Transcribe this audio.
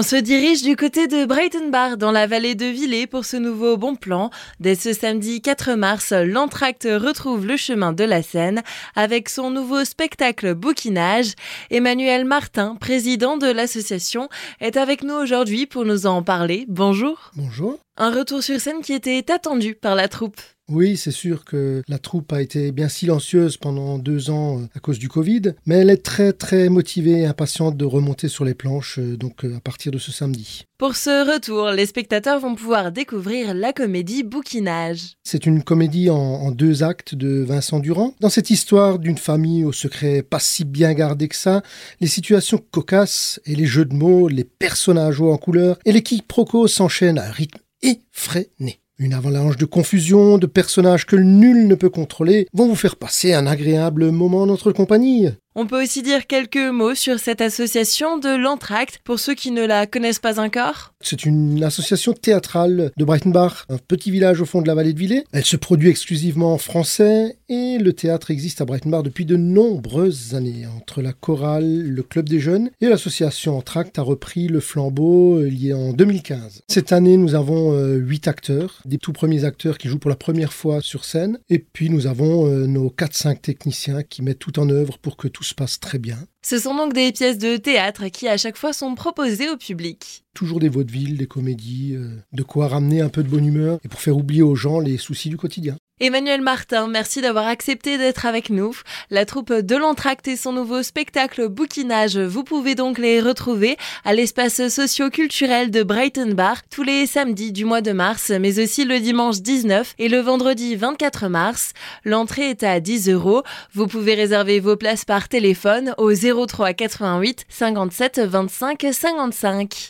On se dirige du côté de Brighton Bar dans la vallée de Villers pour ce nouveau bon plan. Dès ce samedi 4 mars, l'entracte retrouve le chemin de la Seine avec son nouveau spectacle bouquinage. Emmanuel Martin, président de l'association, est avec nous aujourd'hui pour nous en parler. Bonjour. Bonjour. Un retour sur scène qui était attendu par la troupe. Oui, c'est sûr que la troupe a été bien silencieuse pendant deux ans euh, à cause du Covid, mais elle est très très motivée et impatiente de remonter sur les planches, euh, donc euh, à partir de ce samedi. Pour ce retour, les spectateurs vont pouvoir découvrir la comédie Bouquinage. C'est une comédie en, en, deux actes de Vincent Durand. Dans cette histoire d'une famille au secret pas si bien gardé que ça, les situations cocasses et les jeux de mots, les personnages hauts en couleur et les quiproquos s'enchaînent à un rythme effréné. Une avalanche de confusion, de personnages que nul ne peut contrôler, vont vous faire passer un agréable moment en notre compagnie. On peut aussi dire quelques mots sur cette association de l'Entracte pour ceux qui ne la connaissent pas encore. C'est une association théâtrale de Breitenbach, un petit village au fond de la vallée de Villers. Elle se produit exclusivement en français et le théâtre existe à Breitenbach depuis de nombreuses années. Entre la chorale, le club des jeunes et l'association Entracte a repris le flambeau y a en 2015. Cette année, nous avons euh, huit acteurs, des tout premiers acteurs qui jouent pour la première fois sur scène et puis nous avons euh, nos 4-5 techniciens qui mettent tout en œuvre pour que tout se passe très bien. Ce sont donc des pièces de théâtre qui à chaque fois sont proposées au public. Toujours des vaudevilles, des comédies, euh, de quoi ramener un peu de bonne humeur et pour faire oublier aux gens les soucis du quotidien. Emmanuel Martin, merci d'avoir accepté d'être avec nous. La troupe de l'Entracte et son nouveau spectacle Bouquinage, vous pouvez donc les retrouver à l'espace socio-culturel de Brighton Bar tous les samedis du mois de mars, mais aussi le dimanche 19 et le vendredi 24 mars. L'entrée est à 10 euros. Vous pouvez réserver vos places par téléphone au 03 88 57 25 55.